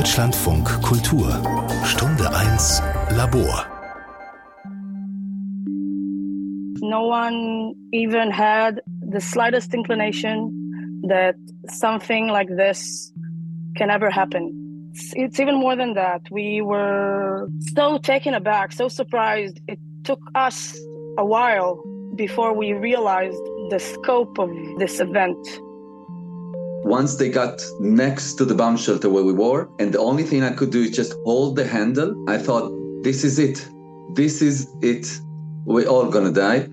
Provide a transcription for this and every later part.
Deutschlandfunk Kultur Stunde 1 Labor No one even had the slightest inclination that something like this can ever happen. It's, it's even more than that. We were so taken aback, so surprised. It took us a while before we realized the scope of this event. Once they got next to the bomb shelter where we were, and the only thing I could do is just hold the handle, I thought, this is it. This is it. We're all gonna die.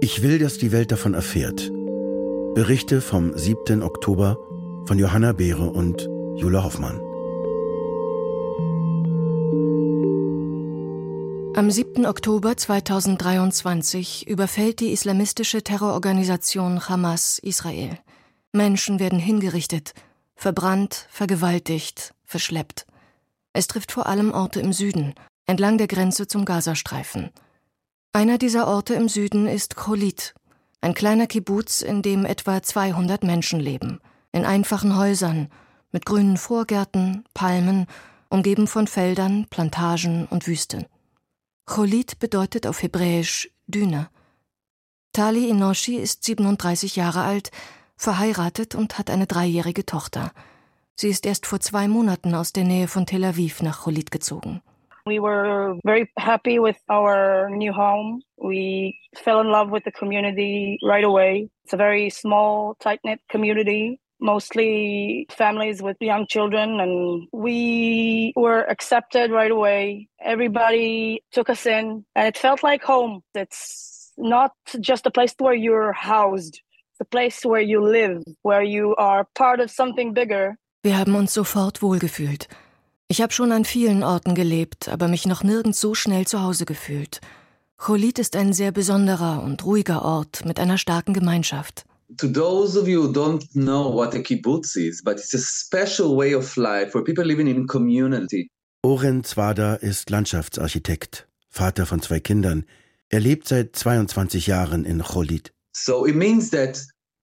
Ich will, dass die Welt davon erfährt. Berichte vom 7. Oktober von Johanna Beere und Jule Hoffmann. Am 7. Oktober 2023 überfällt die islamistische Terrororganisation Hamas Israel. Menschen werden hingerichtet, verbrannt, vergewaltigt, verschleppt. Es trifft vor allem Orte im Süden, entlang der Grenze zum Gazastreifen. Einer dieser Orte im Süden ist Cholit, ein kleiner Kibbuz, in dem etwa 200 Menschen leben, in einfachen Häusern, mit grünen Vorgärten, Palmen, umgeben von Feldern, Plantagen und Wüsten. Cholit bedeutet auf Hebräisch Düne. Tali Inoshi ist 37 Jahre alt, verheiratet und hat eine dreijährige Tochter. Sie ist erst vor zwei Monaten aus der Nähe von Tel Aviv nach Cholit gezogen. We were very happy with our new home. We fell in love with the community right away. It's a very small, tight knit community. mostly families with young children and we were accepted right away everybody took us in and it felt like home it's not just a place where you're housed a place where you live where you are part of something bigger wir haben uns sofort wohlgefühlt ich habe schon an vielen orten gelebt aber mich noch nirgends so schnell zu hause gefühlt cholit ist ein sehr besonderer und ruhiger ort mit einer starken gemeinschaft to those of you who don't know what a kibbutz is, but it's a special way of life for people living in community. Oren Zwada ist Landschaftsarchitekt, Vater von zwei Kindern. Er lebt seit 22 Jahren in Cholit. So it means that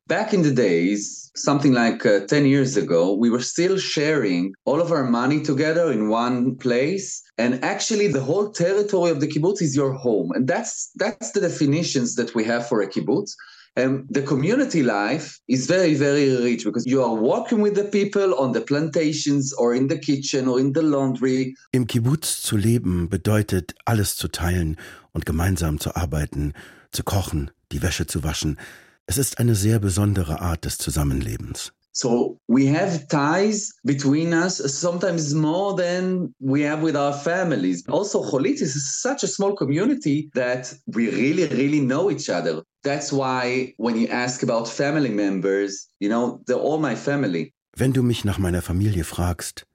back in the days, something like uh, 10 years ago, we were still sharing all of our money together in one place. And actually, the whole territory of the kibbutz is your home. And that's, that's the definitions that we have for a kibbutz. And the community life is very, very rich because you are working with the people on the plantations or in the kitchen or in the laundry. Im Kibbutz zu leben bedeutet, alles zu teilen und gemeinsam zu arbeiten, zu kochen, die Wäsche zu waschen. Es ist eine sehr besondere Art des Zusammenlebens. So we have ties between us, sometimes more than we have with our families. Also, Cholit is such a small community that we really, really know each other. That's why when you ask about family members, you know, they're all my family. Wenn du mich nach meiner Familie fragst,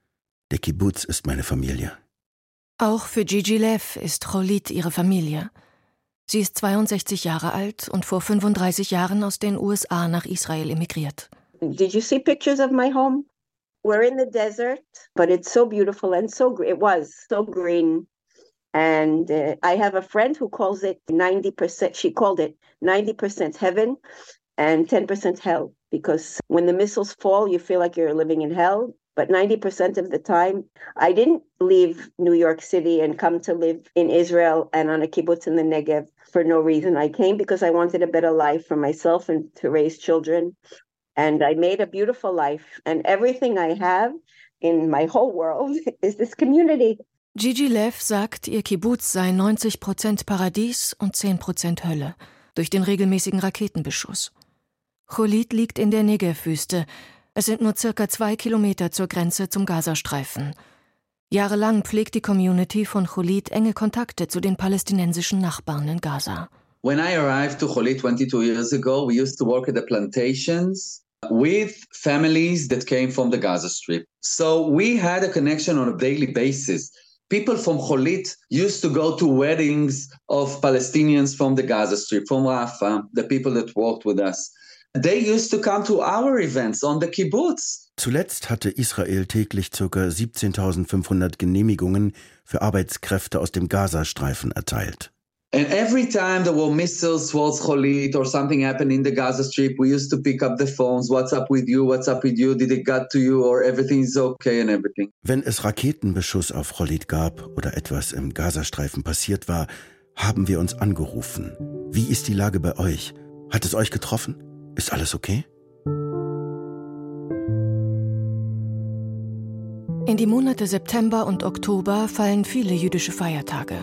der Kibbutz ist meine Familie. Auch für Gigi Lev ist Cholit ihre Familie. Sie ist 62 Jahre alt und vor 35 Jahren aus den USA nach Israel emigriert. Did you see pictures of my home? We're in the desert, but it's so beautiful and so it was so green And uh, I have a friend who calls it 90%, she called it 90% heaven and 10% hell. Because when the missiles fall, you feel like you're living in hell. But 90% of the time, I didn't leave New York City and come to live in Israel and on a kibbutz in the Negev for no reason. I came because I wanted a better life for myself and to raise children. And I made a beautiful life. And everything I have in my whole world is this community. Gigi Lev sagt, ihr Kibbutz sei 90 Prozent Paradies und 10 Prozent Hölle durch den regelmäßigen Raketenbeschuss. Cholit liegt in der Negev-Wüste. Es sind nur circa zwei Kilometer zur Grenze zum Gazastreifen. Jahrelang pflegt die Community von Cholit enge Kontakte zu den palästinensischen Nachbarn in Gaza. When I arrived to Cholit 22 years ago, we used to work at the plantations with families that came from the Gaza Strip. So we had a connection on a daily basis. people from Cholit used to go to weddings of Palestinians from the Gaza Strip, from Rafah, the people that worked with us. They used to come to our events on the kibbutz. Zuletzt hatte Israel täglich ca. 17.500 Genehmigungen für Arbeitskräfte aus dem Gazastreifen erteilt. And every time there were missiles towards Cholit or something happened in the Gaza Strip, we used to pick up the phones. What's up with you? What's up with you? Did it get to you? Or everything is okay and everything. Wenn es Raketenbeschuss auf Cholit gab oder etwas im Gazastreifen passiert war, haben wir uns angerufen. Wie ist die Lage bei euch? Hat es euch getroffen? Ist alles okay? In die Monate September und Oktober fallen viele jüdische Feiertage.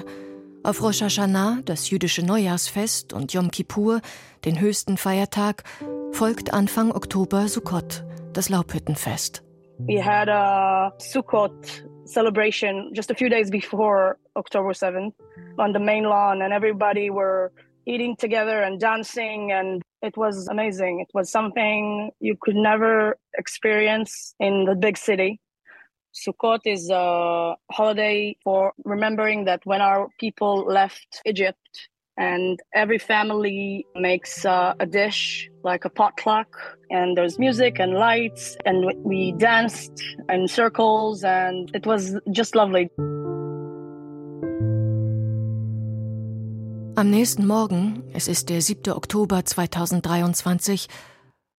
Auf Rosh Hashanah, das jüdische Neujahrsfest, und Yom Kippur, den höchsten Feiertag, folgt Anfang Oktober Sukkot, das Laubhüttenfest. We had a Sukkot celebration just a few days before October 7th on the main lawn, and everybody were eating together and dancing, and it was amazing. It was something you could never experience in the big city. Sukkot is a holiday for remembering that when our people left Egypt, and every family makes uh, a dish like a potluck, and there's music and lights, and we danced in circles, and it was just lovely. Am nächsten Morgen, es ist der 7. Oktober 2023,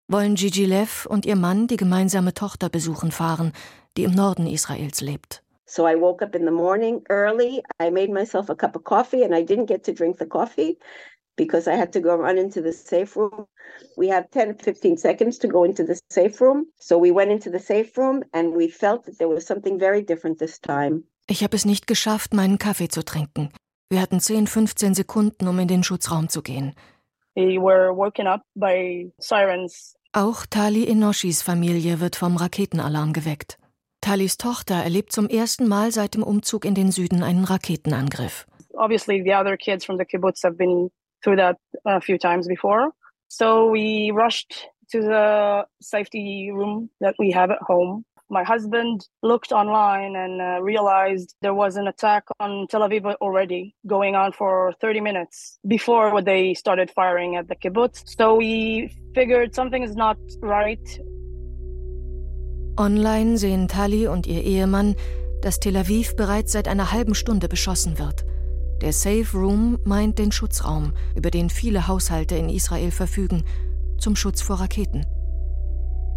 wollen Gigi Lev und ihr Mann die gemeinsame Tochter besuchen fahren, die im Norden Israels lebt. So I woke up in the morning early. I made myself a cup of coffee and I didn't get to drink the coffee because I had to go run into the safe room. We have 10 15 seconds to go into the safe room. So we went into the safe room and we felt that there was something very different this time. Ich habe es nicht geschafft, meinen Kaffee zu trinken. Wir hatten 10, 15 Sekunden, um in den Schutzraum zu gehen. We were woken up by sirens. Auch Tali Enoshis Familie wird vom Raketenalarm geweckt. Talis Tochter erlebt zum ersten Mal seit dem Umzug in den Süden einen Raketenangriff. Obviously, the other kids from the kibbutz have been through that a few times before. So we rushed to the safety room that we have at home. My husband looked online and uh, realized there was an attack on Tel Aviv already going on for 30 minutes before they started firing at the kibbutz. So we figured something is not right. Online sehen Tali und ihr Ehemann, dass Tel Aviv bereits seit einer halben Stunde beschossen wird. Der Safe Room meint den Schutzraum, über den viele Haushalte in Israel verfügen, zum Schutz vor Raketen.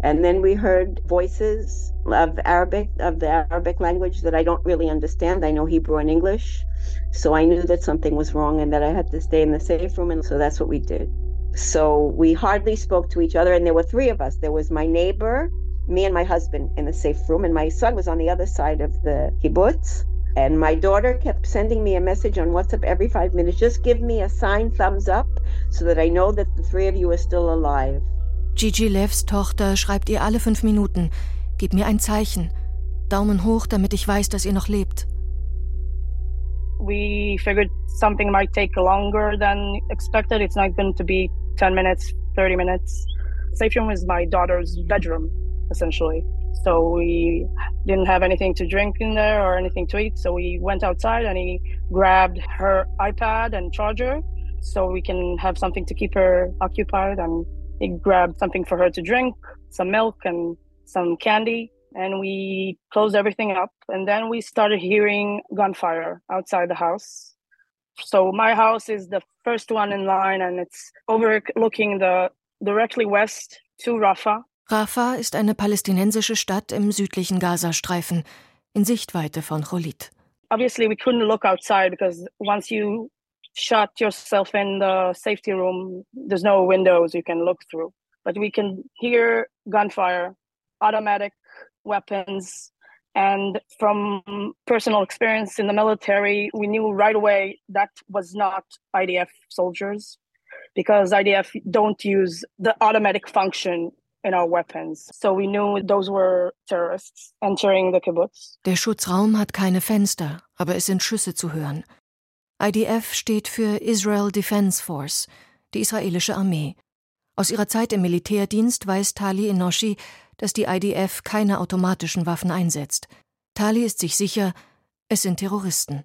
And then we heard voices of Arabic, of the Arabic language that I don't really understand. I know Hebrew and English. So I knew that something was wrong and that I had to stay in the safe room. And so that's what we did. So we hardly spoke to each other. And there were three of us. There was my neighbor, me and my husband in the safe room, and my son was on the other side of the kibbutz. And my daughter kept sending me a message on WhatsApp every five minutes. Just give me a sign, thumbs up, so that I know that the three of you are still alive. Gigi Levs Tochter schreibt ihr alle fünf Minuten: Gib mir ein Zeichen. Daumen hoch, damit ich weiß, dass ihr noch lebt. We figured something might take longer than expected. It's not going to be 10 minutes, 30 minutes. Safe room is my daughter's bedroom, essentially. So we didn't have anything to drink in there or anything to eat. So we went outside and he grabbed her iPad and charger so we can have something to keep her occupied. And he grabbed something for her to drink, some milk and some candy. And we closed everything up. And then we started hearing gunfire outside the house. So my house is the first one in line and it's overlooking the directly west to Rafah. Rafah ist eine palästinensische Stadt im südlichen Gazastreifen, in Sichtweite von Cholit. Obviously, we couldn't look outside because once you shut yourself in the safety room, there's no windows you can look through. But we can hear gunfire, automatic weapons. And from personal experience in the military, we knew right away that was not IDF soldiers because IDF don't use the automatic function in our weapons. So we knew those were terrorists entering the kibbutz. Der Schutzraum hat keine Fenster, aber es sind Schüsse zu hören. IDF steht für Israel Defense Force, die israelische Armee. Aus ihrer Zeit im Militärdienst weiß Tali Enoshi, dass die IDF keine automatischen Waffen einsetzt. Tali ist sich sicher, es sind Terroristen.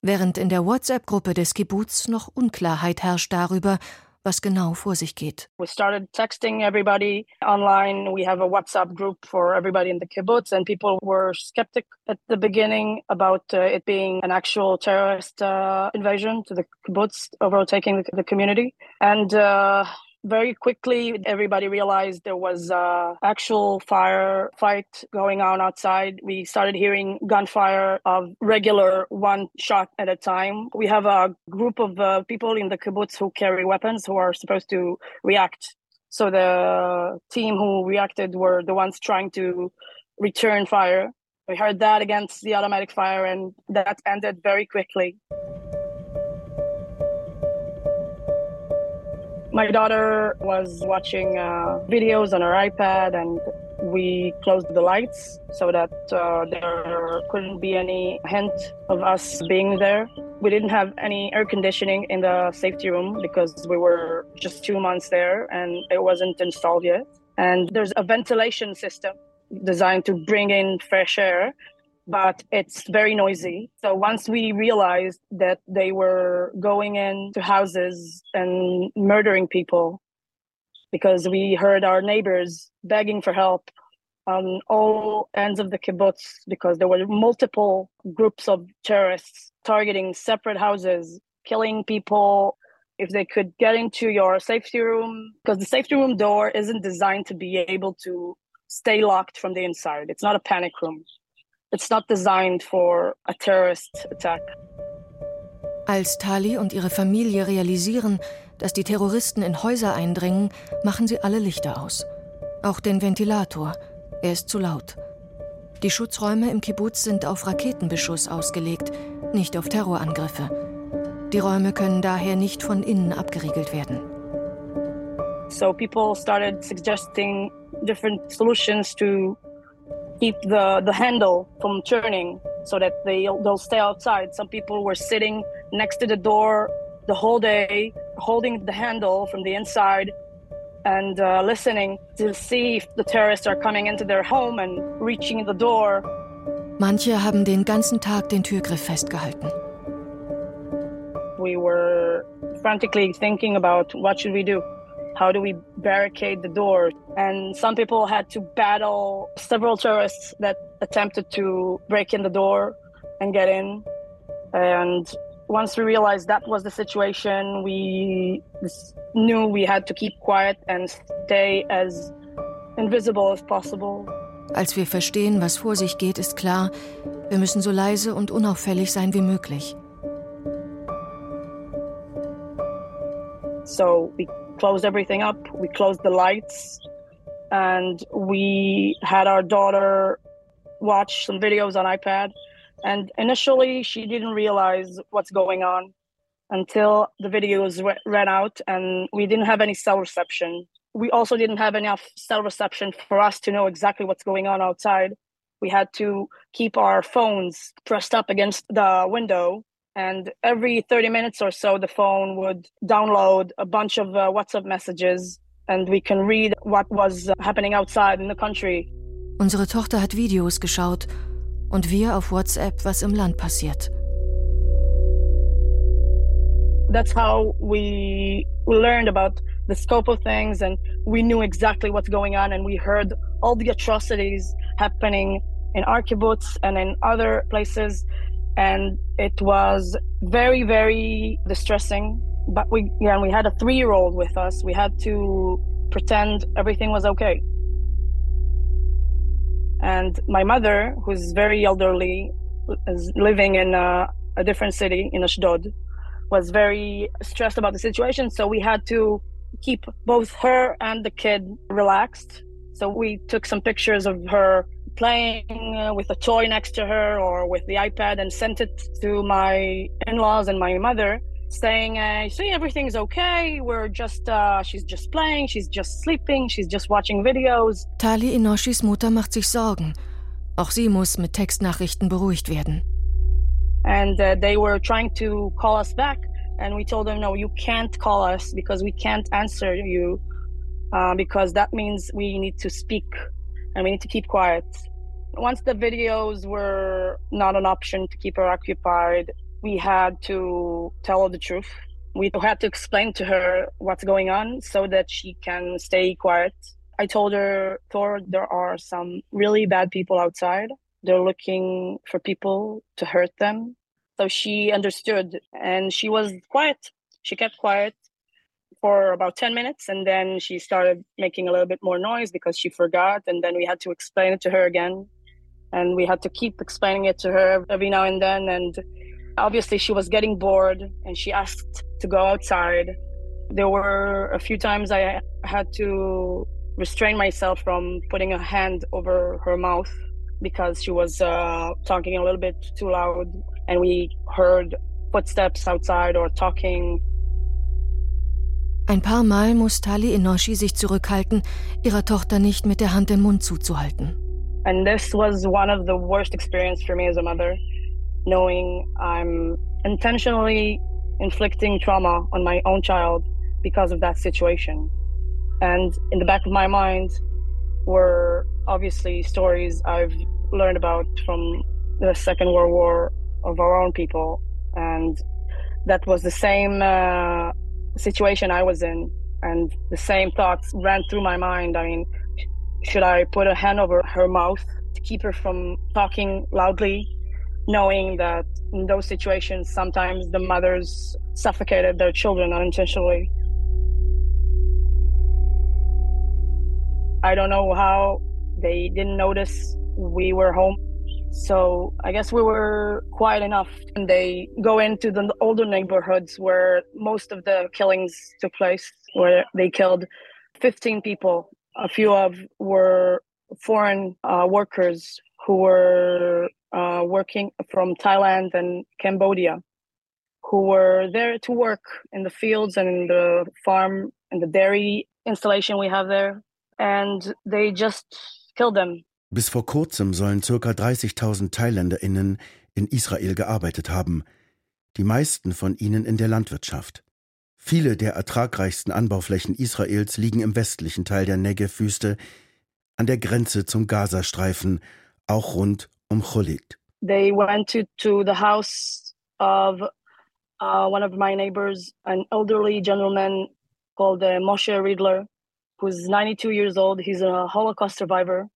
Während in der WhatsApp-Gruppe des Kibbutz noch Unklarheit herrscht darüber, was genau vor sich geht. We started texting everybody online. We have a WhatsApp group for everybody in the kibbutz, and people were skeptic at the beginning about uh, it being an actual terrorist uh, invasion to the kibbutz, overtaking the, the community. And uh, very quickly everybody realized there was a actual fire fight going on outside. We started hearing gunfire of regular one shot at a time. We have a group of uh, people in the kibbutz who carry weapons who are supposed to react. So the team who reacted were the ones trying to return fire. We heard that against the automatic fire and that ended very quickly My daughter was watching uh, videos on her iPad, and we closed the lights so that uh, there couldn't be any hint of us being there. We didn't have any air conditioning in the safety room because we were just two months there and it wasn't installed yet. And there's a ventilation system designed to bring in fresh air but it's very noisy. So once we realized that they were going into houses and murdering people, because we heard our neighbors begging for help on all ends of the kibbutz, because there were multiple groups of terrorists targeting separate houses, killing people. If they could get into your safety room, because the safety room door isn't designed to be able to stay locked from the inside. It's not a panic room. It's not designed for a terrorist attack. Als Tali und ihre Familie realisieren, dass die Terroristen in Häuser eindringen, machen sie alle Lichter aus. Auch den Ventilator. Er ist zu laut. Die Schutzräume im Kibbutz sind auf Raketenbeschuss ausgelegt, nicht auf Terrorangriffe. Die Räume können daher nicht von innen abgeriegelt werden. So people started suggesting different solutions to keep the, the handle from turning so that they, they'll stay outside. Some people were sitting next to the door the whole day, holding the handle from the inside and uh, listening to see if the terrorists are coming into their home and reaching the door. Manche haben den ganzen Tag den Türgriff festgehalten. We were frantically thinking about what should we do. How do we barricade the door? And some people had to battle several tourists that attempted to break in the door and get in. And once we realized that was the situation, we knew we had to keep quiet and stay as invisible as possible. Als wir verstehen, was vor sich geht, ist klar, wir müssen so leise und unauffällig sein wie möglich. So we closed everything up. We closed the lights and we had our daughter watch some videos on iPad. And initially, she didn't realize what's going on until the videos re- ran out and we didn't have any cell reception. We also didn't have enough cell reception for us to know exactly what's going on outside. We had to keep our phones pressed up against the window and every 30 minutes or so the phone would download a bunch of uh, whatsapp messages and we can read what was uh, happening outside in the country. Unsere tochter hat videos geschaut und wir auf whatsapp was im land passiert. That's how we learned about the scope of things and we knew exactly what's going on and we heard all the atrocities happening in our kibbutz and in other places and it was very very distressing. But we yeah we had a three year old with us. We had to pretend everything was okay. And my mother who's very elderly is living in a, a different city in ashdod was very stressed about the situation. So we had to keep both her and the kid relaxed. So we took some pictures of her playing uh, with a toy next to her or with the iPad and sent it to my in-laws and my mother saying, uh, see, everything's okay. We're just, uh, she's just playing. She's just sleeping. She's just watching videos. Tali Inoshis Mutter macht sich Sorgen. Auch sie muss mit Textnachrichten beruhigt werden. And uh, they were trying to call us back. And we told them, no, you can't call us because we can't answer you uh, because that means we need to speak and we need to keep quiet. Once the videos were not an option to keep her occupied, we had to tell her the truth We had to explain to her what's going on so that she can stay quiet. I told her, Thor, there are some really bad people outside. They're looking for people to hurt them. So she understood and she was quiet. She kept quiet for about 10 minutes and then she started making a little bit more noise because she forgot. And then we had to explain it to her again. And we had to keep explaining it to her every now and then. And obviously, she was getting bored and she asked to go outside. There were a few times I had to restrain myself from putting a hand over her mouth because she was uh, talking a little bit too loud and we heard footsteps outside or talking. Ein paar Mal muss Tali Inoshi sich zurückhalten, ihrer Tochter nicht mit der Hand den Mund zuzuhalten. And this was one of the worst experiences for me as a mother, knowing I'm intentionally inflicting trauma on my own child because of that situation. And in the back of my mind were obviously stories I've learned about from the Second World War of our own people. And that was the same uh, situation I was in. And the same thoughts ran through my mind. I mean, should I put a hand over her mouth to keep her from talking loudly, knowing that in those situations, sometimes the mothers suffocated their children unintentionally? I don't know how they didn't notice we were home. So I guess we were quiet enough. And they go into the older neighborhoods where most of the killings took place, where they killed 15 people. A few of were foreign uh, workers who were uh, working from Thailand and Cambodia, who were there to work in the fields and in the farm and the dairy installation we have there and they just killed them. Bis vor kurzem sollen ca. 30.000 ThailänderInnen in Israel gearbeitet haben, die meisten von ihnen in der Landwirtschaft. Viele der ertragreichsten Anbauflächen Israels liegen im westlichen Teil der Negev-Wüste, an der Grenze zum Gazastreifen, auch rund um Cholit. They went to, to the house of uh, one of my neighbors, an elderly gentleman called uh, Moshe Riedler. who's 92 years old. He's a Holocaust survivor.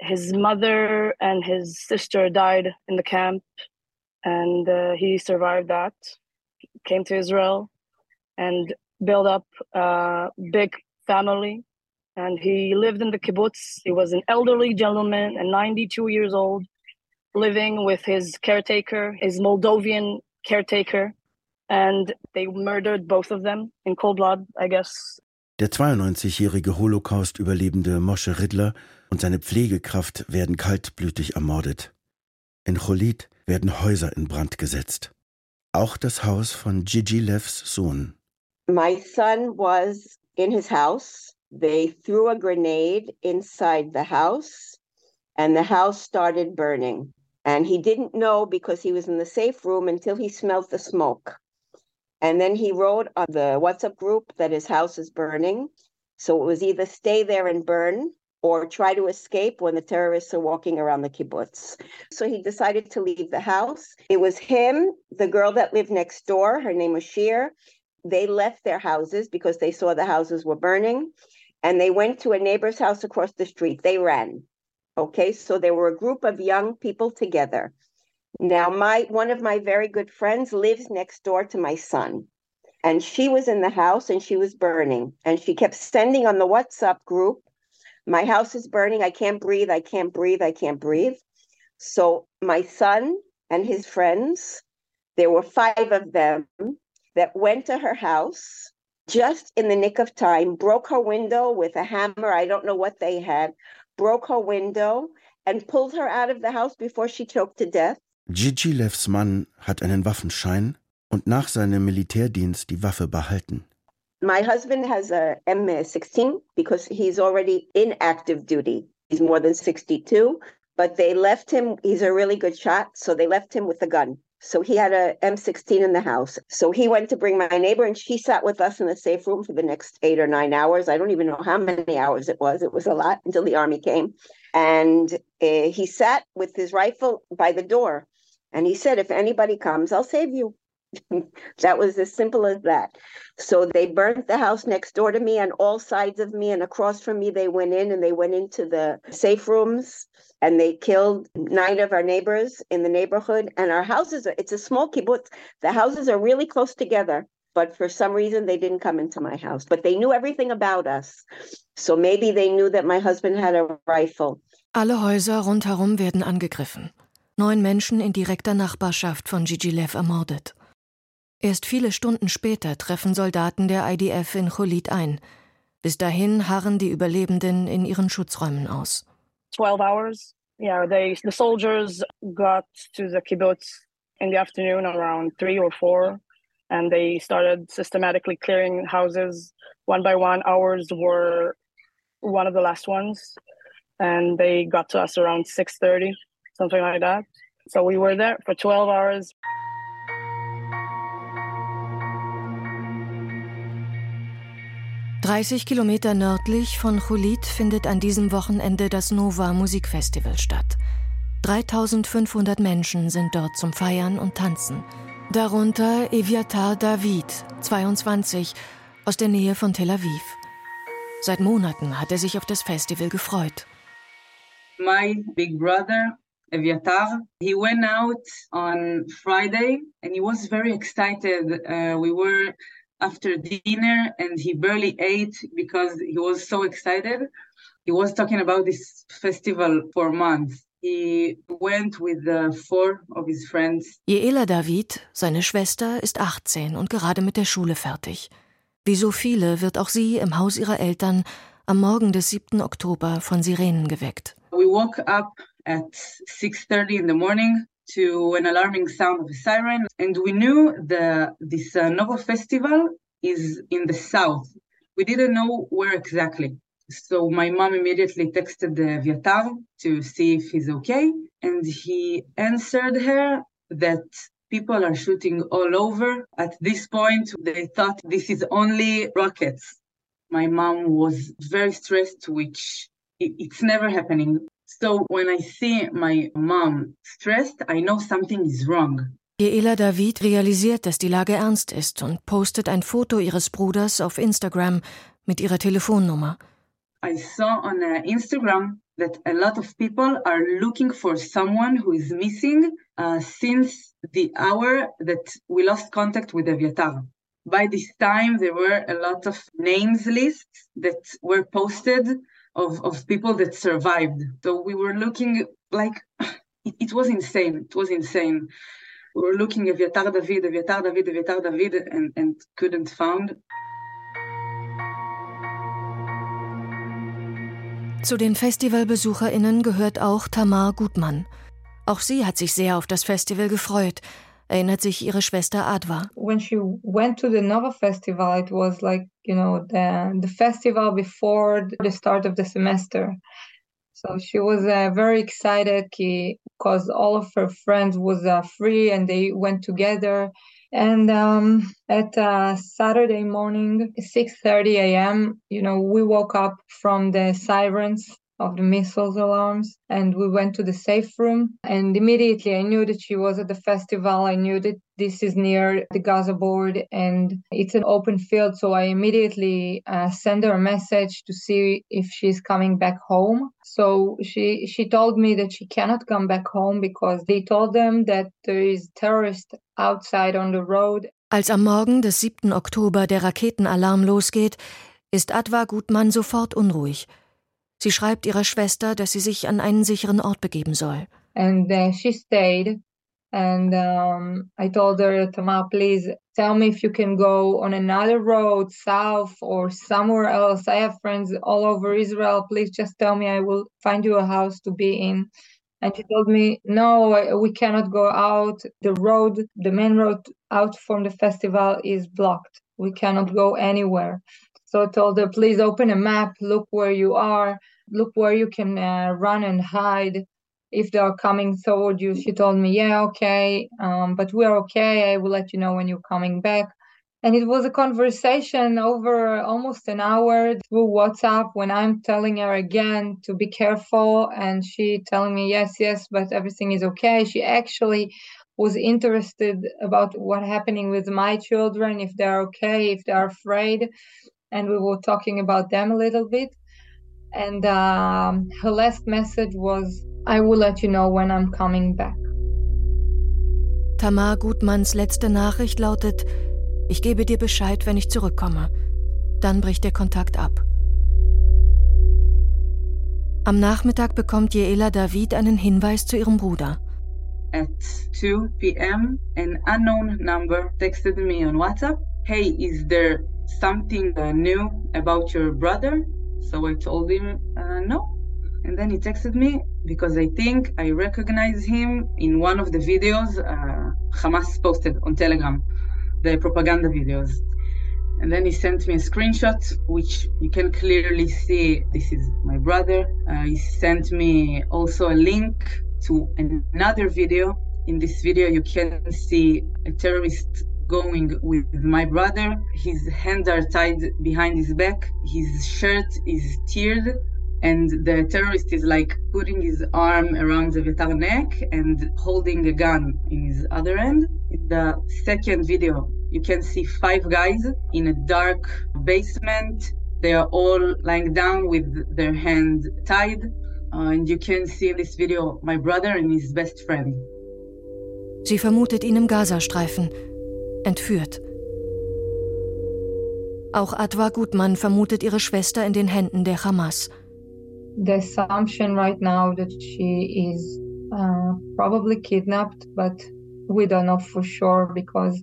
His mother and his sister died in the camp, and uh, he survived that. Came to Israel and built up a big family. And he lived in the kibbutz. He was an elderly gentleman and 92 years old, living with his caretaker, his Moldovan caretaker. And they murdered both of them in cold blood, I guess, Der 92-jährige Holocaust-Überlebende Moshe Ridler und seine Pflegekraft werden kaltblütig ermordet. In Cholit werden Häuser in Brand gesetzt. Auch das Haus von Gigi Levs Sohn. My son was in his house. They threw a grenade inside the house and the house started burning. And he didn't know because he was in the safe room until he smelled the smoke. And then he wrote on the WhatsApp group that his house is burning. So it was either stay there and burn or try to escape when the terrorists are walking around the kibbutz. So he decided to leave the house. It was him, the girl that lived next door, her name was Sheer. They left their houses because they saw the houses were burning and they went to a neighbor's house across the street. They ran. Okay, so there were a group of young people together. Now, my one of my very good friends lives next door to my son. And she was in the house and she was burning. And she kept sending on the WhatsApp group, My house is burning. I can't breathe. I can't breathe. I can't breathe. So my son and his friends, there were five of them that went to her house just in the nick of time, broke her window with a hammer. I don't know what they had, broke her window and pulled her out of the house before she choked to death. Gigi Levs Mann hat einen Waffenschein und nach seinem Militärdienst die Waffe behalten. My husband has a M16 because he's already in active duty. He's more than 62, but they left him, he's a really good shot, so they left him with a gun. So he had a M16 in the house. So he went to bring my neighbor and she sat with us in the safe room for the next eight or nine hours. I don't even know how many hours it was. It was a lot until the army came. And uh, he sat with his rifle by the door And he said, if anybody comes, I'll save you. That was as simple as that. So they burnt the house next door to me and all sides of me, and across from me, they went in and they went into the safe rooms and they killed nine of our neighbors in the neighborhood. And our houses are, it's a small kibbutz. The houses are really close together, but for some reason, they didn't come into my house. But they knew everything about us. So maybe they knew that my husband had a rifle. Alle Häuser rundherum werden angegriffen. Neun Menschen in direkter Nachbarschaft von Gigi Lev ermordet. Erst viele Stunden später treffen Soldaten der IDF in Cholit ein. Bis dahin harren die Überlebenden in ihren Schutzräumen aus. 12 hours. Yeah, they the soldiers got to the kibbutz in the afternoon around 3 or 4 and they started systematically clearing houses one by one. Ours were one of the last ones and they got to us around 6:30, something like that. So we were there for 12 hours. 30 Kilometer nördlich von Chulit findet an diesem Wochenende das Nova Musikfestival statt. 3500 Menschen sind dort zum Feiern und Tanzen. Darunter Eviatar David, 22, aus der Nähe von Tel Aviv. Seit Monaten hat er sich auf das Festival gefreut. My big brother Eviatar. He went out on Friday and he was very excited. Uh, we were after dinner and he barely ate because he was so excited. He was talking about this festival for months. He went with uh, four of his friends. Jeela David, seine Schwester, ist 18 und gerade mit der Schule fertig. Wie so viele wird auch sie im Haus ihrer Eltern am Morgen des 7. Oktober von Sirenen geweckt. We woke up at 6:30 in the morning to an alarming sound of a siren. And we knew the this uh, Nova festival is in the south. We didn't know where exactly. So my mom immediately texted the Viatar to see if he's okay. And he answered her that people are shooting all over. At this point, they thought this is only rockets. My mom was very stressed, which it's never happening. So when I see my mom stressed, I know something is wrong. Jeela David realisiert, dass die Lage ernst ist und postet ein Foto ihres Bruders auf Instagram mit ihrer Telefonnummer. I saw on uh, Instagram that a lot of people are looking for someone who is missing uh, since the hour that we lost contact with Eviatar. By this time, there were a lot of names lists that were posted of, of people that survived. So we were looking like it, it was insane. It was insane. We were looking at Eviatar David, Eviatar David, Eviatar David, and, and couldn't found. Zu den FestivalbesucherInnen gehört auch Tamar Gutmann. Auch sie hat sich sehr auf das Festival gefreut, erinnert sich ihre Schwester Adwa. When she went to the Nova Festival, it was like, you know, the, the festival before the start of the semester. So she was uh, very excited because all of her friends was uh, free and they went together. And um, at uh, Saturday morning, 6:30 a.m., you know, we woke up from the sirens of the missiles alarms and we went to the safe room and immediately i knew that she was at the festival i knew that this is near the gaza board and it's an open field so i immediately uh, her a message to see if she's coming back home so she she told me that she cannot come back home because they told them that there is terrorists outside on the road Als am Morgen des 7. Oktober der Raketenalarm losgeht, ist Adwa Gutmann sofort unruhig. Sie schreibt ihrer Schwester, dass sie sich an einen sicheren Ort begeben soll. And uh, she stayed. And um, I told her, Tamar, please tell me if you can go on another road south or somewhere else. I have friends all over Israel. Please just tell me. I will find you a house to be in. And she told me, no, we cannot go out. The road, the main road out from the festival is blocked. We cannot go anywhere. So I told her, please open a map, look where you are, look where you can uh, run and hide if they are coming toward you. She told me, yeah, okay, um, but we're okay. I will let you know when you're coming back. And it was a conversation over almost an hour through WhatsApp when I'm telling her again to be careful and she telling me, yes, yes, but everything is okay. She actually was interested about what happening with my children, if they're okay, if they're afraid, and we were talking about them a little bit. And um, her last message was, "I will let you know when I'm coming back." Tamar Gutmanns letzte Nachricht lautet: Ich gebe dir Bescheid, wenn ich zurückkomme. Dann bricht der Kontakt ab. Am Nachmittag bekommt Jeela David einen Hinweis zu ihrem Bruder. At 2 p.m., an unknown number texted me on WhatsApp. Hey, is there something uh, new about your brother? So I told him uh, no. And then he texted me because I think I recognize him in one of the videos uh, Hamas posted on Telegram, the propaganda videos. And then he sent me a screenshot, which you can clearly see this is my brother. Uh, he sent me also a link to another video. In this video, you can see a terrorist going with my brother. His hands are tied behind his back, his shirt is teared, and the terrorist is like putting his arm around Eviatar neck and holding a gun in his other end. In the second video, you can see five guys in a dark basement. They are all lying down with their hands tied. Uh, and you can see in this video my brother and his best friend. Sie vermutet ihn im Gazastreifen, entführt. Auch Adwa Gutmann vermutet ihre Schwester in den Händen der Hamas. The assumption right now that she is uh, probably kidnapped, but we don't know for sure because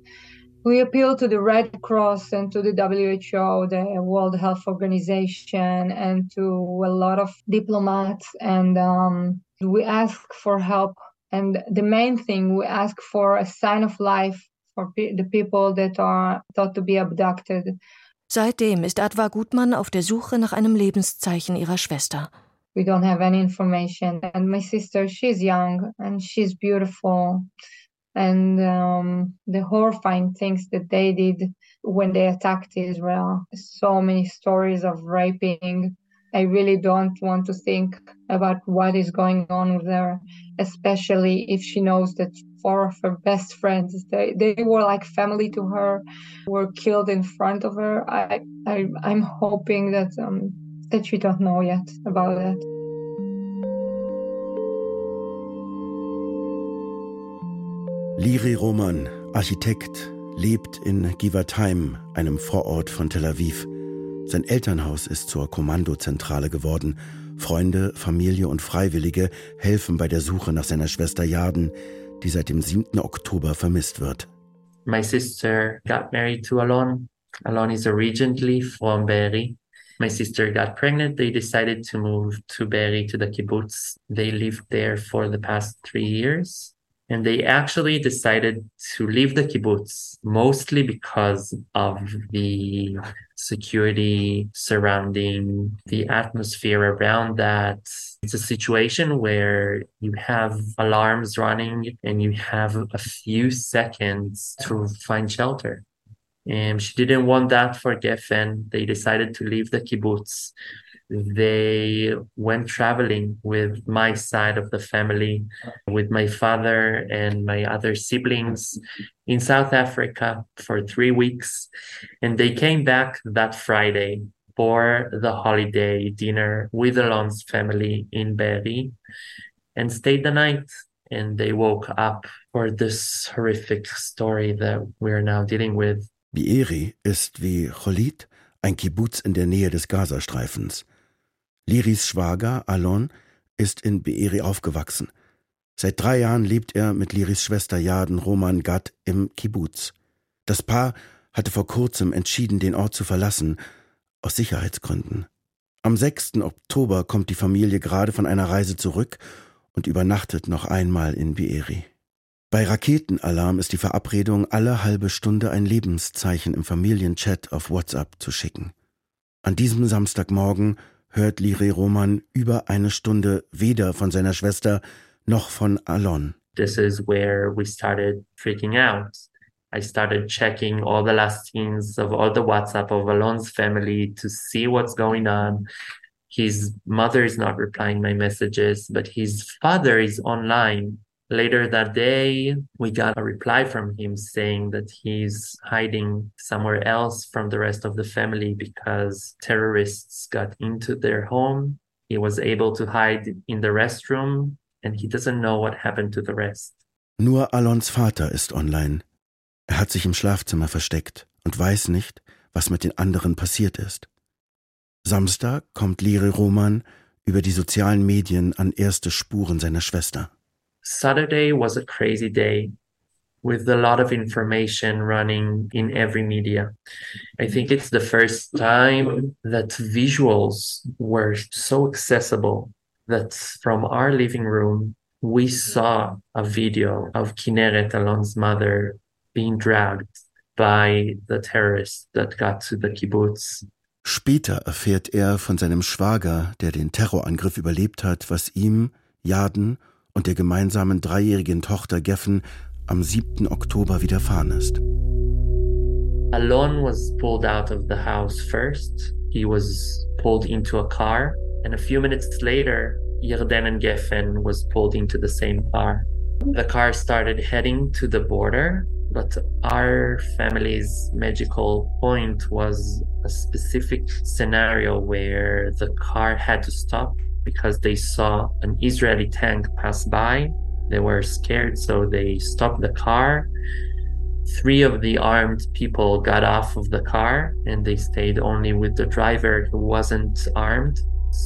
we appeal to the Red Cross and to the WHO, the World Health Organization, and to a lot of diplomats. And um, we ask for help. And the main thing, we ask for a sign of life for pe- the people that are thought to be abducted. Seitdem ist Adwa Gutmann auf der Suche nach einem Lebenszeichen ihrer Schwester. We don't have any information. And my sister, she's young and she's beautiful. and um, the horrifying things that they did when they attacked Israel. So many stories of raping. I really don't want to think about what is going on with her, especially if she knows that four of her best friends, they, they were like family to her, were killed in front of her. I, I I'm hoping that um, that she don't know yet about that. Liri Roman, Architekt, lebt in Givatayim, einem Vorort von Tel Aviv. Sein Elternhaus ist zur Kommandozentrale geworden. Freunde, Familie und Freiwillige helfen bei der Suche nach seiner Schwester Yaden, die seit dem 7. Oktober vermisst wird. My sister got married to Alon. Alon is originally from Be'eri. My sister got pregnant. They decided to move to Be'eri, to the kibbutz. They lived there for the past three years. And they actually decided to leave the kibbutz mostly because of the security surrounding the atmosphere around that. It's a situation where you have alarms running and you have a few seconds to find shelter. And she didn't want that for Geffen. They decided to leave the kibbutz they went traveling with my side of the family, with my father and my other siblings in South Africa for three weeks. And they came back that Friday for the holiday dinner with Alon's family in Be'eri and stayed the night. And they woke up for this horrific story that we're now dealing with. Be'eri ist wie Cholit ein Kibbutz in der Nähe des Gazastreifens. Liris Schwager, Alon, ist in Be'eri aufgewachsen. Seit drei Jahren lebt er mit Liris Schwester Yaden Roman Gad im Kibbutz. Das Paar hatte vor kurzem entschieden, den Ort zu verlassen, aus Sicherheitsgründen. Am 6. Oktober kommt die Familie gerade von einer Reise zurück und übernachtet noch einmal in Be'eri. Bei Raketenalarm ist die Verabredung, alle halbe Stunde ein Lebenszeichen im Familienchat auf WhatsApp zu schicken. An diesem Samstagmorgen hört Lire Roman über eine Stunde weder von seiner Schwester noch von Alon. This is where we started freaking out. I started checking all the last scenes of all the WhatsApp of Alon's family to see what's going on. His mother is not replying my messages, but his father is online Later that day, we got a reply from him saying that he's hiding somewhere else from the rest of the family because terrorists got into their home. He was able to hide in the restroom and he doesn't know what happened to the rest. Nur Alons Vater ist online. Er hat sich im Schlafzimmer versteckt und weiß nicht, was mit den anderen passiert ist. Samstag kommt Lire Roman über die sozialen Medien an erste Spuren seiner Schwester. Saturday was a crazy day with a lot of information running in every media. I think it's the first time that visuals were so accessible that from our living room, we saw a video of Kineret Alon's mother being dragged by the terrorists that got to the kibbutz. Später erfährt er von seinem Schwager, der den Terrorangriff überlebt hat, was ihm, Yarden und der gemeinsamen dreijährigen Tochter Geffen am 7. Oktober widerfahren ist. Alon was pulled out of the house first. He was pulled into a car, and a few minutes later, Yarden and Geffen was pulled into the same car. The car started heading to the border, but our family's magical point was a specific scenario where the car had to stop because they saw an Israeli tank pass by. They were scared, so they stopped the car. Three of the armed people got off of the car and they stayed only with the driver who wasn't armed.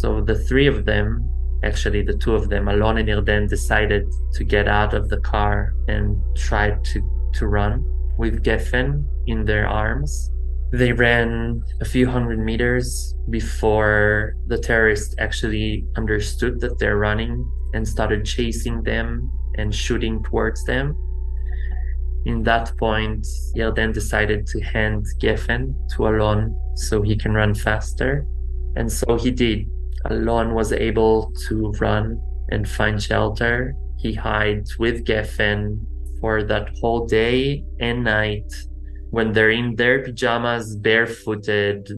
So the three of them, actually the two of them, Alon and Yarden, decided to get out of the car and tried to, to run with Geffen in their arms. They ran a few hundred meters before the terrorists actually understood that they're running and started chasing them and shooting towards them. In that point, Yarden decided to hand Geffen to Alon so he can run faster. And so he did. Alon was able to run and find shelter. He hides with Geffen for that whole day and night when they're in their pajamas, barefooted,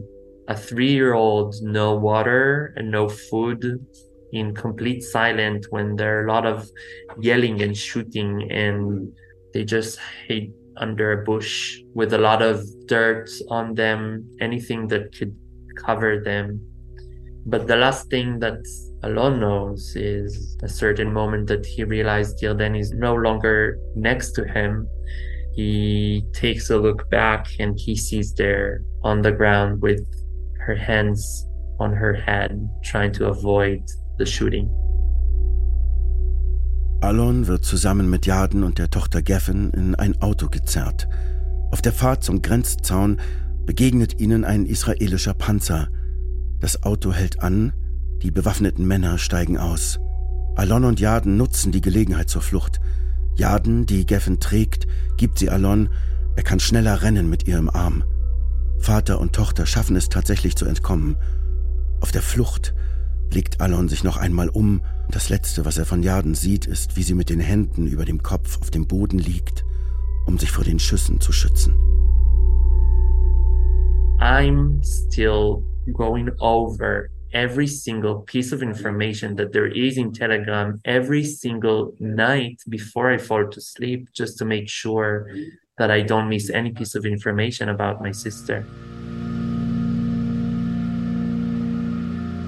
a three year old, no water and no food, in complete silence, when there are a lot of yelling and shooting, and they just hide under a bush with a lot of dirt on them, anything that could cover them. But the last thing that Alon knows is a certain moment that he realized Yarden is no longer next to him he takes a look back and he sees there on the ground with her hands on her head, trying to avoid the shooting. Alon wird zusammen mit Jaden und der Tochter Geffen in ein Auto gezerrt. Auf der Fahrt zum Grenzzaun begegnet ihnen ein israelischer Panzer. Das Auto hält an, die bewaffneten Männer steigen aus. Alon und Jaden nutzen die Gelegenheit zur Flucht. Jaden, die Geffen trägt, gibt sie Alon, er kann schneller rennen mit ihrem Arm. Vater und Tochter schaffen es tatsächlich zu entkommen. Auf der Flucht blickt Alon sich noch einmal um. Das Letzte, was er von Jaden sieht, ist, wie sie mit den Händen über dem Kopf auf dem Boden liegt, um sich vor den Schüssen zu schützen. I'm still going over every single piece of information that there is in Telegram every single night before I fall to sleep, just to make sure that I don't miss any piece of information about my sister.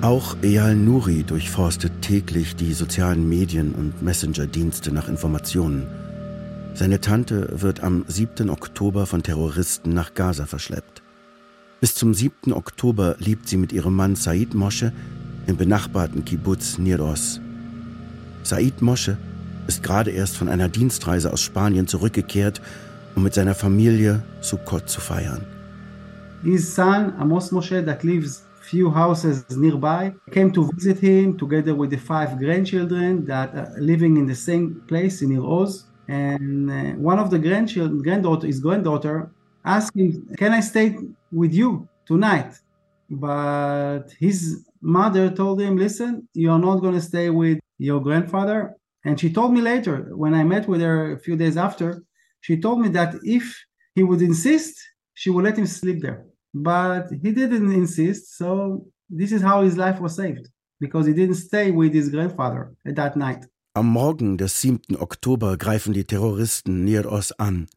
Auch Eyal Nuri durchforstet täglich die sozialen Medien und Messenger-Dienste nach Informationen. Seine Tante wird am 7. Oktober von Terroristen nach Gaza verschleppt. Bis zum 7. Oktober lebt sie mit ihrem Mann Said Moshe im benachbarten Kibbutz Niros. Said Moshe ist gerade erst von einer Dienstreise aus Spanien zurückgekehrt, um mit seiner Familie Sukkot zu feiern. His son Amos Moshe that lives few houses nearby came to visit him together with the five grandchildren that are living in the same place in Niroz. And uh, one of the grandchildren, granddaughter, his granddaughter, asked him, "Can I stay with you tonight. But his mother told him, Listen, you're not going to stay with your grandfather. And she told me later, when I met with her a few days after, she told me that if he would insist, she would let him sleep there. But he didn't insist. So this is how his life was saved because he didn't stay with his grandfather at that night. Am Morgen des 7. Oktober greifen die Terroristen Nir an.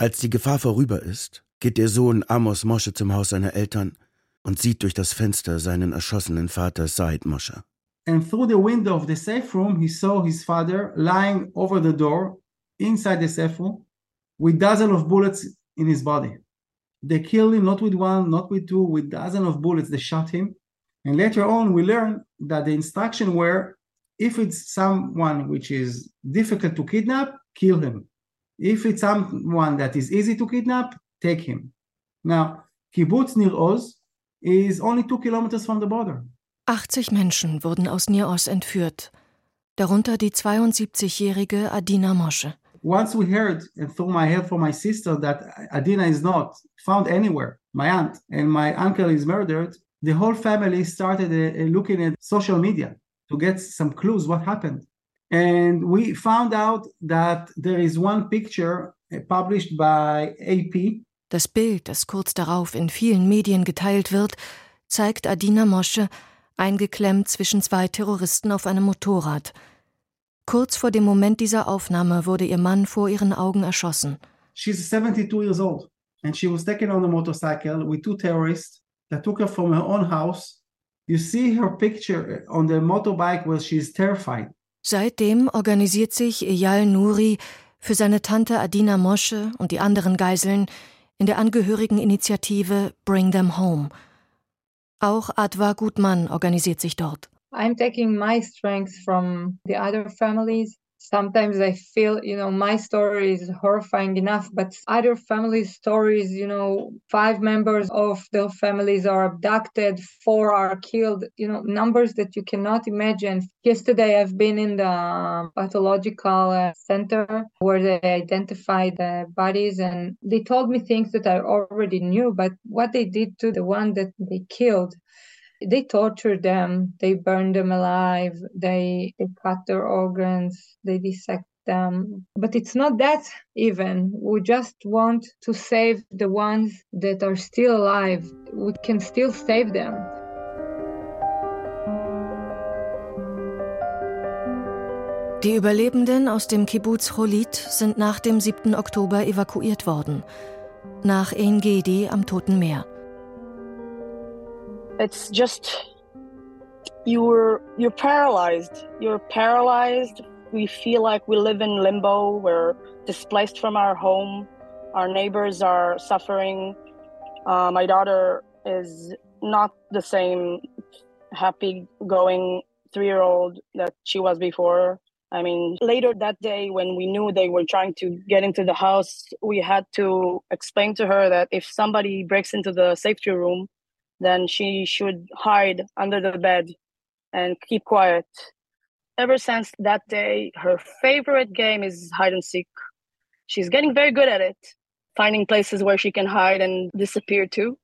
Als die Gefahr vorüber ist, geht der Sohn Amos Mosche zum Haus seiner Eltern und sieht durch das Fenster seinen erschossenen Vater Said Mosche. And through the window of the safe room, he saw his father lying over the door inside the safe room with dozens of bullets in his body. They killed him not with one, not with two, with dozens of bullets. They shot him. And later on, we learned that the instruction were if it's someone which is difficult to kidnap, kill him. If it's someone that is easy to kidnap, take him. Now, Kibbutz Nir Oz is only two kilometers from the border. 80 Menschen wurden aus Nir Oz entführt, darunter die 72-jährige Adina Mosche. Once we heard and through my head for my sister that Adina is not found anywhere, my aunt and my uncle is murdered, the whole family started uh, looking at social media to get some clues what happened. And we found out that there is one picture uh, published by AP. Das Bild, das kurz darauf in vielen Medien geteilt wird, zeigt Adina Mosche eingeklemmt zwischen zwei Terroristen auf einem Motorrad. Kurz vor dem Moment dieser Aufnahme wurde ihr Mann vor ihren Augen erschossen. She's 72 years old and she was taken on a motorcycle with two terrorists that took her from her own house. You see her picture on the motorbike where she is terrified. Seitdem organisiert sich Eyal Nuri für seine Tante Adina Mosche und die anderen Geiseln in der Angehörigeninitiative Bring Them Home. Auch Adwa Gutmann organisiert sich dort. I'm taking my strength from the other families. Sometimes I feel, you know, my story is horrifying enough, but other families' stories, you know, five members of their families are abducted, four are killed, you know, numbers that you cannot imagine. Yesterday, I've been in the pathological uh, center where they identified the bodies and they told me things that I already knew, but what they did to the one that they killed they tortured them they burned them alive they, they cut their organs they dissect them but it's not that even we just want to save the ones that are still alive we can still save them Die Überlebenden aus dem Kibbutz Cholit sind nach dem 7. Oktober evakuiert worden. Nach Ein Gedi am Toten Meer. It's just you're you're paralyzed. You're paralyzed. We feel like we live in limbo. We're displaced from our home. Our neighbors are suffering. Uh, my daughter is not the same happy going three year old that she was before. I mean later that day when we knew they were trying to get into the house we had to explain to her that if somebody breaks into the safety room then she should hide under the bed and keep quiet. Ever since that day, her favorite game is hide and seek. She's getting very good at it, finding places where she can hide and disappear to,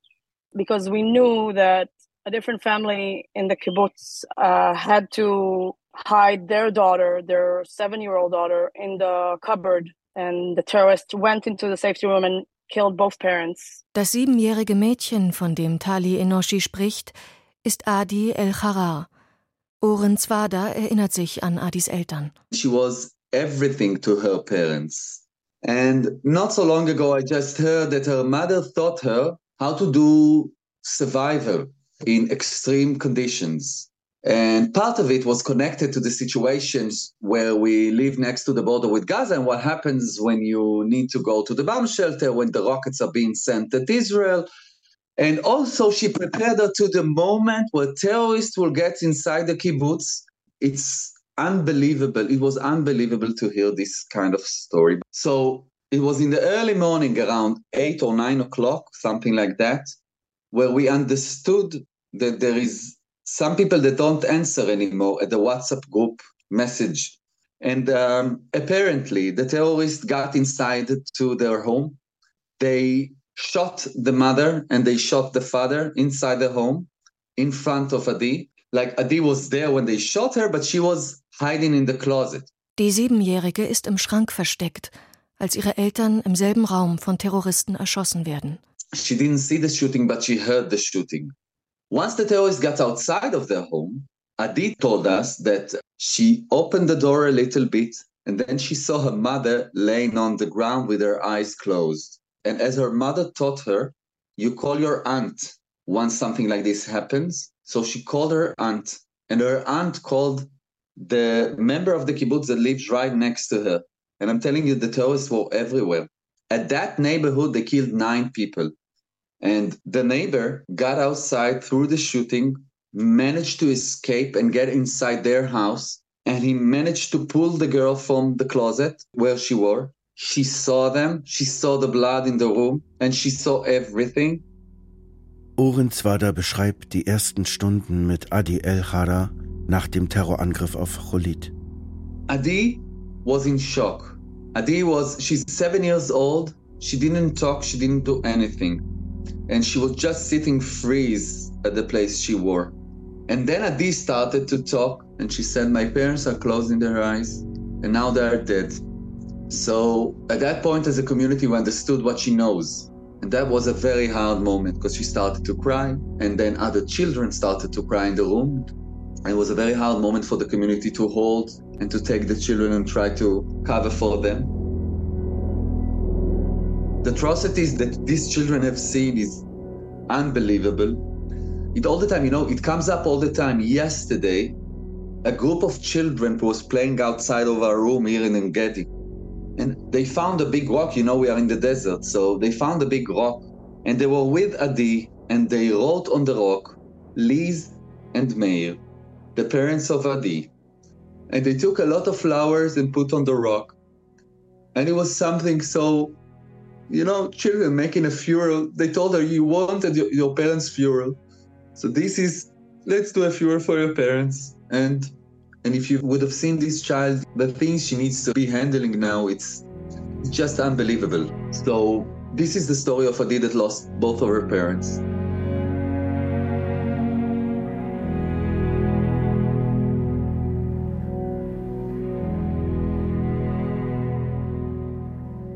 because we knew that a different family in the kibbutz uh, had to hide their daughter, their seven year old daughter, in the cupboard. And the terrorist went into the safety room and killed both parents. Das siebenjährige Mädchen, von dem Tali Enoshi spricht, ist Adi El-Harar. Oren Zwada erinnert sich an Adis Eltern. She was everything to her parents. And not so long ago, I just heard that her mother taught her how to do survival in extreme conditions. And part of it was connected to the situations where we live next to the border with Gaza and what happens when you need to go to the bomb shelter, when the rockets are being sent at Israel. And also, she prepared her to the moment where terrorists will get inside the kibbutz. It's unbelievable. It was unbelievable to hear this kind of story. So it was in the early morning, around eight or nine o'clock, something like that, where we understood that there is some people that don't answer anymore at the WhatsApp group message. And um, apparently, the terrorists got inside to their home. They shot the mother and they shot the father inside the home in front of Adi. Like Adi was there when they shot her, but she was hiding in the closet. Die Siebenjährige ist im Schrank versteckt, als ihre Eltern im selben Raum von Terroristen erschossen werden. She didn't see the shooting, but she heard the shooting. Once the terrorists got outside of their home, Adi told us that she opened the door a little bit and then she saw her mother laying on the ground with her eyes closed. And as her mother taught her, you call your aunt once something like this happens. So she called her aunt, and her aunt called the member of the kibbutz that lives right next to her. And I'm telling you, the terrorists were everywhere. At that neighborhood, they killed nine people. And the neighbor got outside through the shooting, managed to escape and get inside their house. And he managed to pull the girl from the closet where she was. She saw them, she saw the blood in the room, and she saw everything. Oren Zwada beschreibt die ersten Stunden mit Adi El-Hara nach dem Terrorangriff auf Cholit. Adi was in shock. Adi was, she's seven years old. She didn't talk, she didn't do anything. And she was just sitting freeze at the place she wore. And then Adi started to talk and she said, My parents are closing their eyes and now they are dead. So at that point, as a community, we understood what she knows. And that was a very hard moment because she started to cry, and then other children started to cry in the room. And it was a very hard moment for the community to hold and to take the children and try to cover for them. The atrocities that these children have seen is unbelievable. It all the time, you know, it comes up all the time. Yesterday, a group of children was playing outside of our room here in Ein Gedi. And they found a big rock. You know, we are in the desert. So they found a big rock. And they were with Adi and they wrote on the rock, Liz and Meir, the parents of Adi. And they took a lot of flowers and put on the rock. And it was something so, you know, children making a funeral. They told her, You wanted your, your parents' funeral. So this is, let's do a funeral for your parents. And and if you would have seen this child, the things she needs to be handling now, it's just unbelievable. So this is the story of a Adi that lost both of her parents.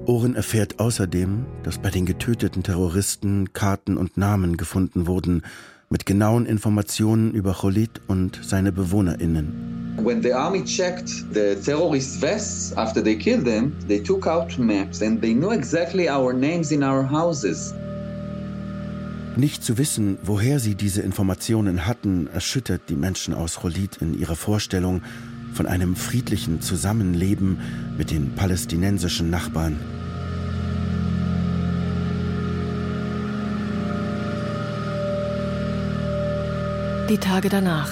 Oren erfährt außerdem, dass bei den getöteten Terroristen Karten und Namen gefunden wurden, mit genauen Informationen über Cholit und seine BewohnerInnen. When the army checked the terrorist vests after they killed them, they took out maps and they knew exactly our names in our houses. Nicht zu wissen, woher sie diese Informationen hatten, erschüttert die Menschen aus Cholit in ihrer Vorstellung von einem friedlichen Zusammenleben mit den palästinensischen Nachbarn. Die Tage danach.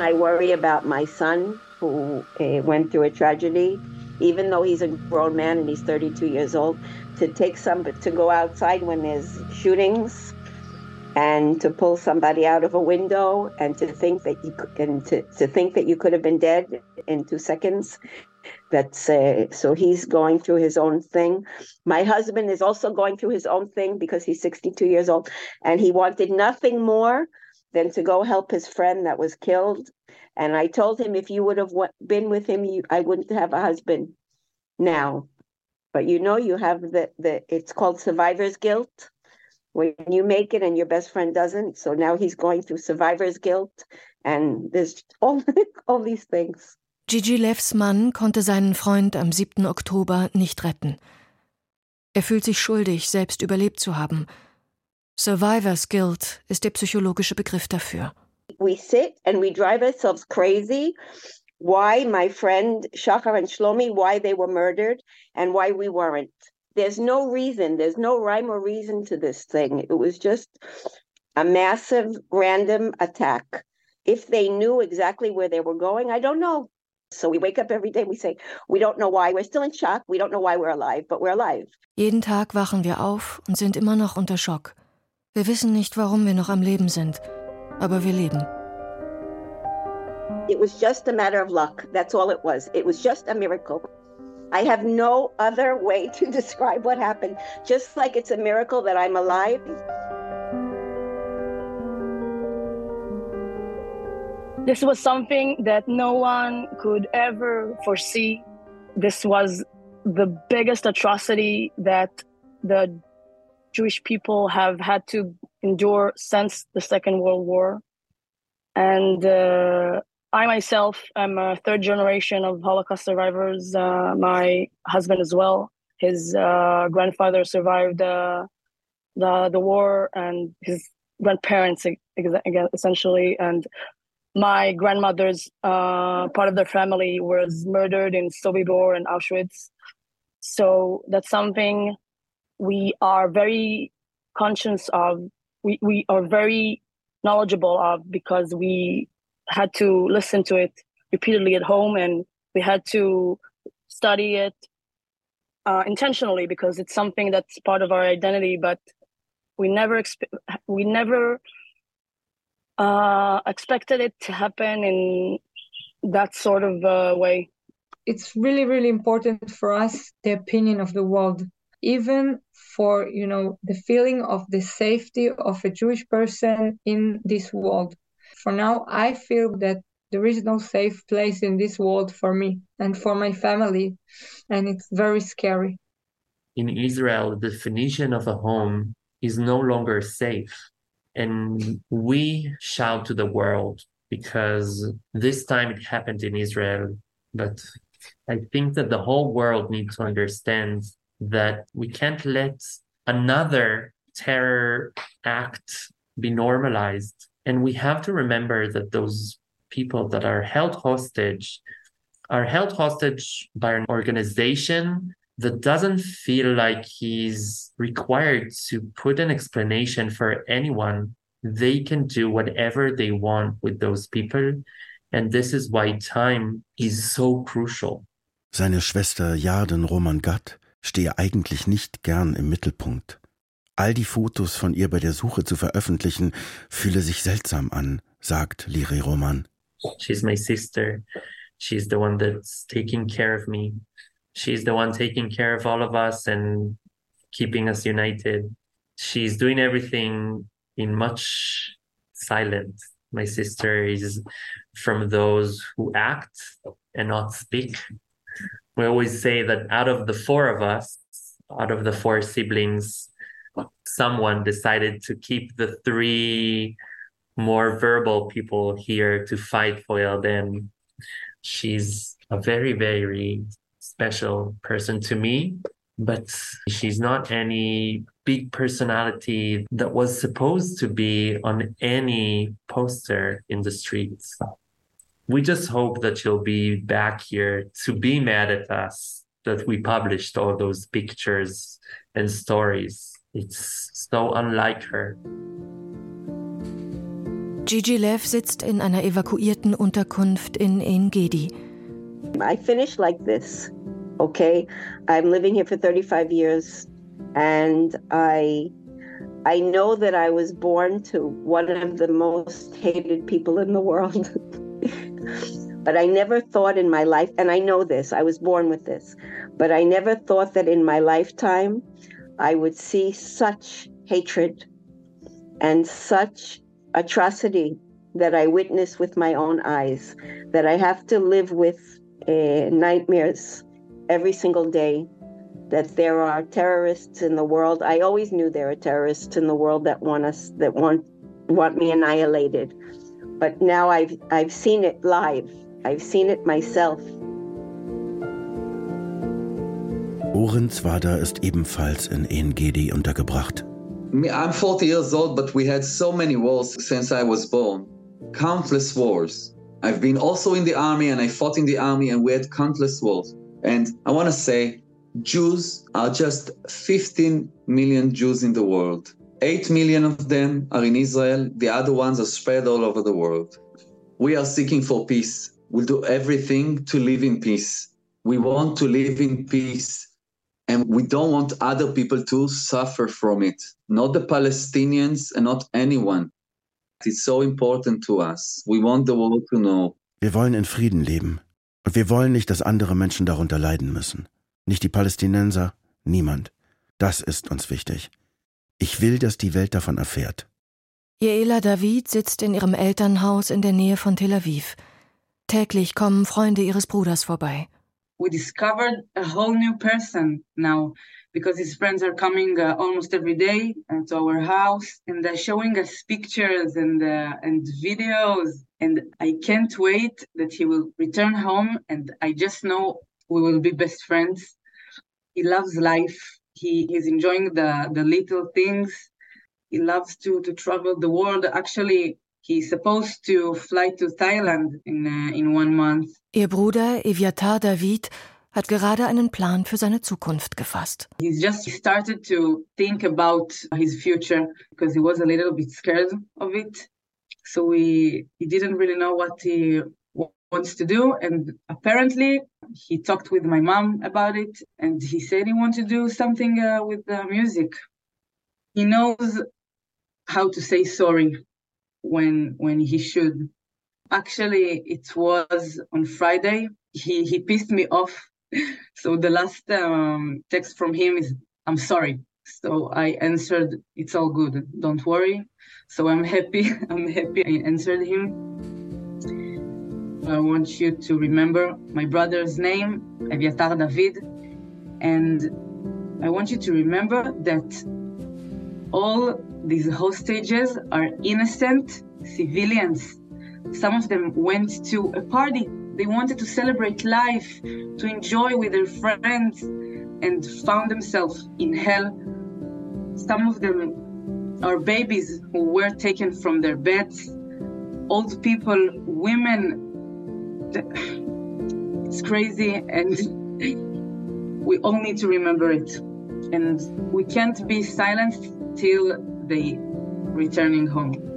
I worry about my son who uh, went through a tragedy, even though he's a grown man and he's 32 years old, to take some to go outside when there's shootings and to pull somebody out of a window and to think that you and to, to think that you could have been dead in two seconds that's uh, so he's going through his own thing. My husband is also going through his own thing because he's 62 years old and he wanted nothing more than to go help his friend that was killed. And i told him if you would have been with him you, i wouldn't have a husband now. But you know you have the, the it's called survivor's guilt. When you make it and your best friend doesn't so now he's going through survivor's guilt and there's all all these things Gigi Levs Mann konnte seinen Freund am 7. Oktober nicht retten. Er fühlt sich schuldig, selbst überlebt zu haben. Survivor's Guilt ist der psychologische Begriff dafür. We sit and we drive ourselves crazy. Why my friend Shachar and Shlomi, why they were murdered and why we weren't. There's no reason, there's no rhyme or reason to this thing. It was just a massive random attack. If they knew exactly where they were going, I don't know. So we wake up every day, we say, we don't know why, we're still in shock, we don't know why we're alive, but we're alive. Jeden Tag wachen wir auf und sind immer noch unter Schock. Wir wissen nicht, warum wir noch am Leben sind, aber wir leben. It was just a matter of luck. That's all it was. It was just a miracle. I have no other way to describe what happened. Just like it's a miracle that I'm alive. This was something that no one could ever foresee. This was the biggest atrocity that the Jewish people have had to endure since the Second World War. And uh, I myself am a third generation of Holocaust survivors. Uh, my husband as well. His uh, grandfather survived uh, the the war, and his grandparents essentially, and my grandmother's uh, part of their family was murdered in Sobibor and Auschwitz. So that's something we are very conscious of. We, we are very knowledgeable of because we had to listen to it repeatedly at home and we had to study it uh, intentionally because it's something that's part of our identity but we never expe- we never uh, expected it to happen in that sort of uh, way it's really really important for us the opinion of the world even for you know the feeling of the safety of a jewish person in this world for now, I feel that there is no safe place in this world for me and for my family, and it's very scary. In Israel, the definition of a home is no longer safe. And we shout to the world because this time it happened in Israel. But I think that the whole world needs to understand that we can't let another terror act be normalized and we have to remember that those people that are held hostage are held hostage by an organization that doesn't feel like he's required to put an explanation for anyone. They can do whatever they want with those people. And this is why time is so crucial. Seine Schwester Jarden Roman Gatt stehe eigentlich nicht gern im Mittelpunkt. All die Fotos von ihr bei der Suche zu veröffentlichen, fühle sich seltsam an, sagt Liri Roman. She's my sister. She's the one that's taking care of me. She's the one taking care of all of us and keeping us united. She's doing everything in much silence. My sister is from those who act and not speak. We always say that out of the four of us, out of the four siblings, someone decided to keep the three more verbal people here to fight for Yarden. She's a very, very special person to me, but she's not any big personality that was supposed to be on any poster in the streets. We just hope that she'll be back here to be mad at us that we published all those pictures and stories It's so unlike her. Gigi Lev sitzt in einer evakuierten Unterkunft in Ein Gedi. I finished like this. Okay, I'm living here for 35 years and I I know that I was born to one of the most hated people in the world. but I never thought in my life, and I know this, I was born with this, but I never thought that in my lifetime I would see such hatred and such atrocity that I witness with my own eyes, that I have to live with uh, nightmares every single day. That there are terrorists in the world. I always knew there are terrorists in the world that want us, that want want me annihilated. But now I've I've seen it live. I've seen it myself. Oren Zwada ist ebenfalls in Ein Gedi untergebracht. I'm 40 years old, but we had so many wars since I was born. Countless wars. I've been also in the army and I fought in the army and we had countless wars. And I want to say, Jews are just 15 million Jews in the world. 8 million of them are in Israel, the other ones are spread all over the world. We are seeking for peace. We'll do everything to live in peace. We want to live in peace and we don't want other people to suffer from it not the palestinians and not anyone it's so important to us. We want the world to know. Wir wollen in frieden leben. Und wir wollen nicht dass andere menschen darunter leiden müssen. Nicht die palästinenser niemand. Das ist uns wichtig. Ich will dass die welt davon erfährt. Jaela David sitzt in ihrem Elternhaus in der Nähe von Tel Aviv. Täglich kommen Freunde ihres Bruders vorbei. we discovered a whole new person now because his friends are coming uh, almost every day to our house and they're showing us pictures and uh, and videos and I can't wait that he will return home and I just know we will be best friends. He loves life. He is enjoying the the little things. He loves to to travel the world. Actually, he's supposed to fly to Thailand in uh, in one month. Ihr Bruder Eviatar David hat gerade einen Plan für seine Zukunft gefasst. He's just started to think about his future because he was a little bit scared of it. So he he didn't really know what he wants to do and apparently he talked with my mom about it and he said he wants to do something uh, with the music he knows how to say sorry when when he should actually it was on friday he he pissed me off so the last um, text from him is i'm sorry so i answered it's all good don't worry so i'm happy i'm happy i answered him I want you to remember my brother's name, Eviatar David, and I want you to remember that all these hostages are innocent civilians. Some of them went to a party. They wanted to celebrate life, to enjoy with their friends, and found themselves in hell. Some of them are babies who were taken from their beds, old people, women it's crazy and we all need to remember it. And we can't be silent till they returning home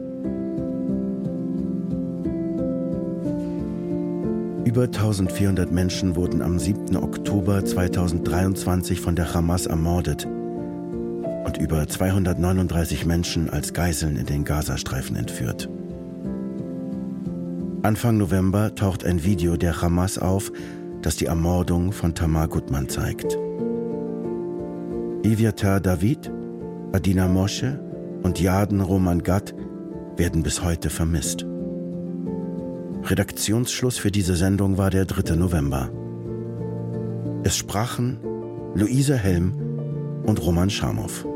Über 1400 Menschen wurden am 7. Oktober 2023 von der Hamas ermordet und über 239 Menschen als Geiseln in den Gazastreifen entführt. Anfang November taucht ein Video der Hamas auf, das die Ermordung von Tamar Gutmann zeigt. Iviatar David, Adina Mosche und Yaden Roman Gatt werden bis heute vermisst. Redaktionsschluss für diese Sendung war der 3. November. Es sprachen Luise Helm und Roman Schamow.